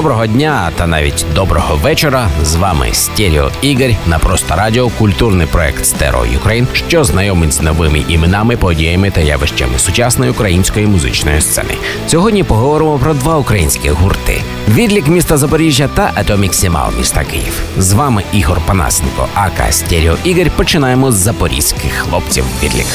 Доброго дня та навіть доброго вечора. З вами Стерео Ігор на просто радіо, культурний проект Stereo Ukraine, що знайомить з новими іменами, подіями та явищами сучасної української музичної сцени. Сьогодні поговоримо про два українські гурти: відлік міста Запоріжжя та Атомік Сімал міста Київ. З вами Ігор Панасенко, ака Стеріо Ігор. Починаємо з запорізьких хлопців. Відлік.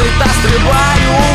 танці та стрибаю.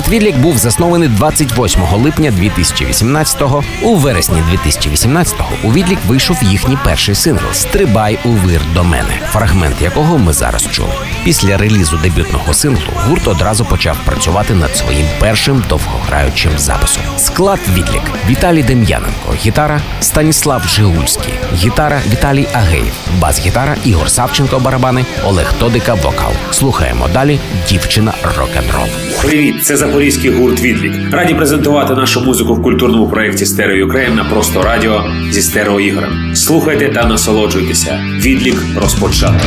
Відлік був заснований 28 липня 2018-го. У вересні 2018-го у відлік вийшов їхній перший сингл Стрибай у вир до мене, фрагмент якого ми зараз чули. Після релізу дебютного синглу гурт одразу почав працювати над своїм першим довгограючим записом. Склад відлік Віталій Дем'яненко, гітара Станіслав Жигульський, гітара Віталій Агеєв, бас-гітара Ігор Савченко, барабани, Олег Тодика, вокал. Слухаємо далі. Дівчина рок-н-рол. Привіт, це запорізький гурт Відлік. Раді презентувати нашу музику в культурному проєкті Stereo Ukraine на просто радіо зі Стерео Ігорем. Слухайте та насолоджуйтеся. Відлік розпочато.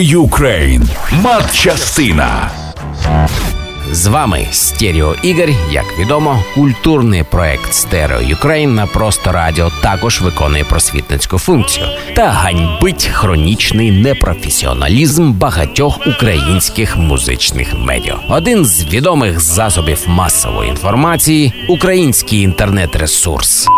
Ukraine. Матчастина. З вами Стерео Ігор. Як відомо, культурний проект Stereo Ukraine на просто радіо також виконує просвітницьку функцію та ганьбить хронічний непрофесіоналізм багатьох українських музичних медіа. Один з відомих засобів масової інформації український інтернет-ресурс.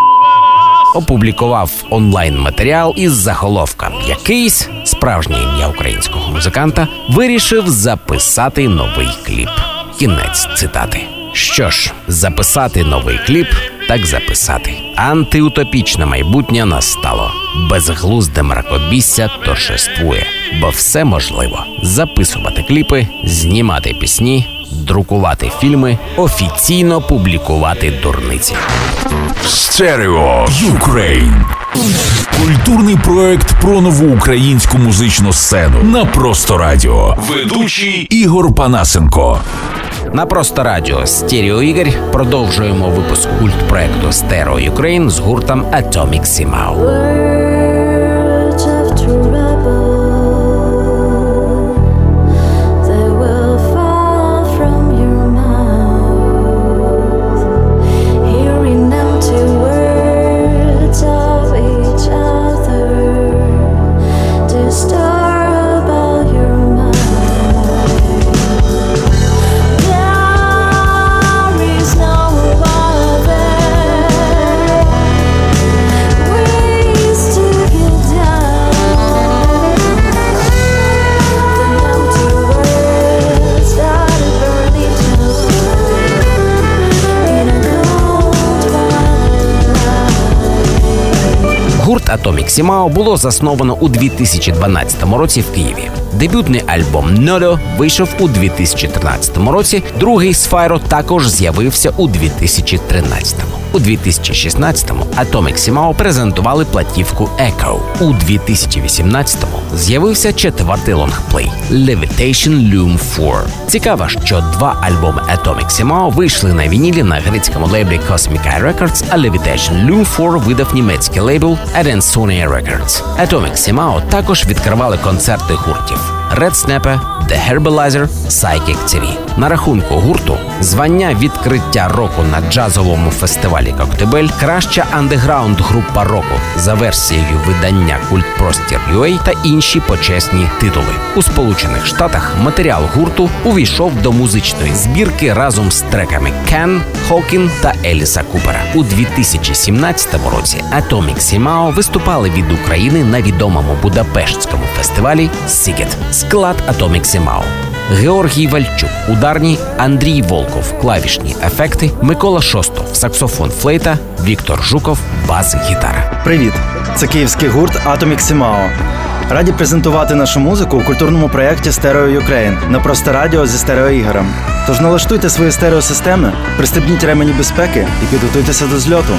Опублікував онлайн матеріал із заголовком Якийсь справжнє ім'я українського музиканта вирішив записати новий кліп. Кінець цитати. Що ж, записати новий кліп, так записати. Антиутопічне майбутнє настало. Безглузде мракобісся торжествує, бо все можливо: записувати кліпи, знімати пісні, друкувати фільми, офіційно публікувати дурниці. Stereo Ukraine. Культурний проект про нову українську музичну сцену на просто радіо. Ведучий Ігор Панасенко. На просто радіо Стерео Ігор продовжуємо випуск культ проекту Stereo Ukraine з гуртом Atomic Simao. Гурт Atomic Simao було засновано у 2012 році в Києві. Дебютний альбом Nodo вийшов у 2013 році. Другий Сфайро також з'явився у 2013. У 2016-му Atomic Simao презентували платівку Echo. У 2018-му з'явився четвертий лонгплей Levitation Loom 4. Цікаво, що два альбоми Atomic Simao вийшли на вінілі на грецькому лейблі Cosmic Eye Records, а Levitation Loom 4 видав німецький лейбл Adansonia Records. Atomic Simao також відкривали концерти гуртів Red Snapper, The Herbalizer, Psychic TV. На рахунку гурту звання відкриття року на джазовому фестивалі Коктебель, краща андеграунд група року за версією видання Культ Простір UA та інші почесні титули. У Сполучених Штатах матеріал гурту увійшов до музичної збірки разом з треками Кен, Хокін та Еліса Купера. У 2017 році Atomic Simao виступали від України на відомому Будапештському фестивалі Сігет. Склад Atomic Simao. Георгій Вальчук, ударні, Андрій Волков, клавішні ефекти, Микола Шостов, саксофон флейта, Віктор Жуков, бас гітара. Привіт! Це київський гурт Atomic Simao. Раді презентувати нашу музику у культурному проєкті Stereo Ukraine на просто радіо зі Стерео Ігорем. Тож налаштуйте свої стереосистеми, пристебніть ремені безпеки і підготуйтеся до зльоту.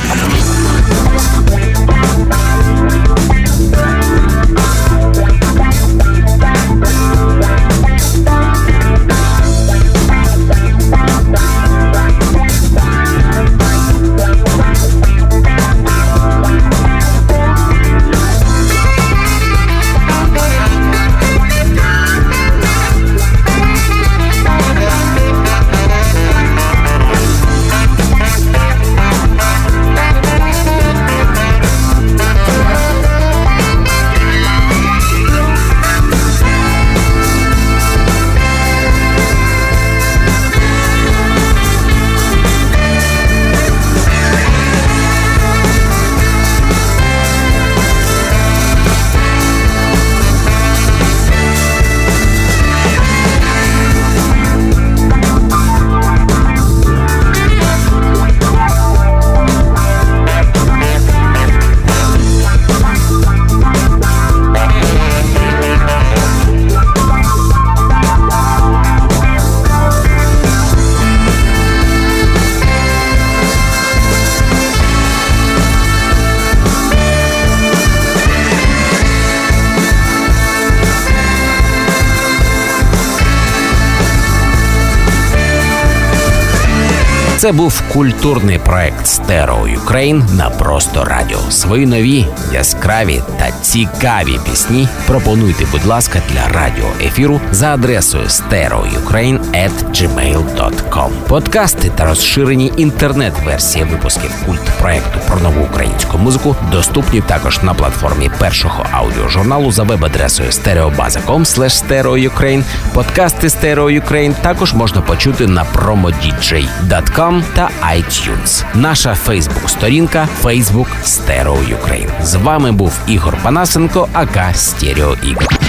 Це був культурний проект Stereo Ukraine на просто радіо. Свої нові, яскраві та цікаві пісні пропонуйте, будь ласка, для радіоефіру за адресою stereoukraine.gmail.com Подкасти та розширені інтернет-версії випусків культ проекту про нову українську музику доступні також на платформі першого аудіожурналу за веб-адресою stereobaza.com stereoukraine. Подкасти Stereo Ukraine також можна почути на promodj.com та iTunes. Наша Фейсбук-сторінка Facebook Stereo Ukraine. З вами був Ігор Панасенко, aka Стерео Ігор.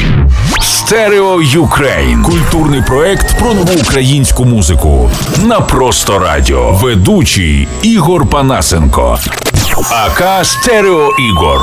Stereo Ukraine. Культурний проект про нову українську музику. На просто радіо. Ведучий Ігор Панасенко. aka Стерео Ігор.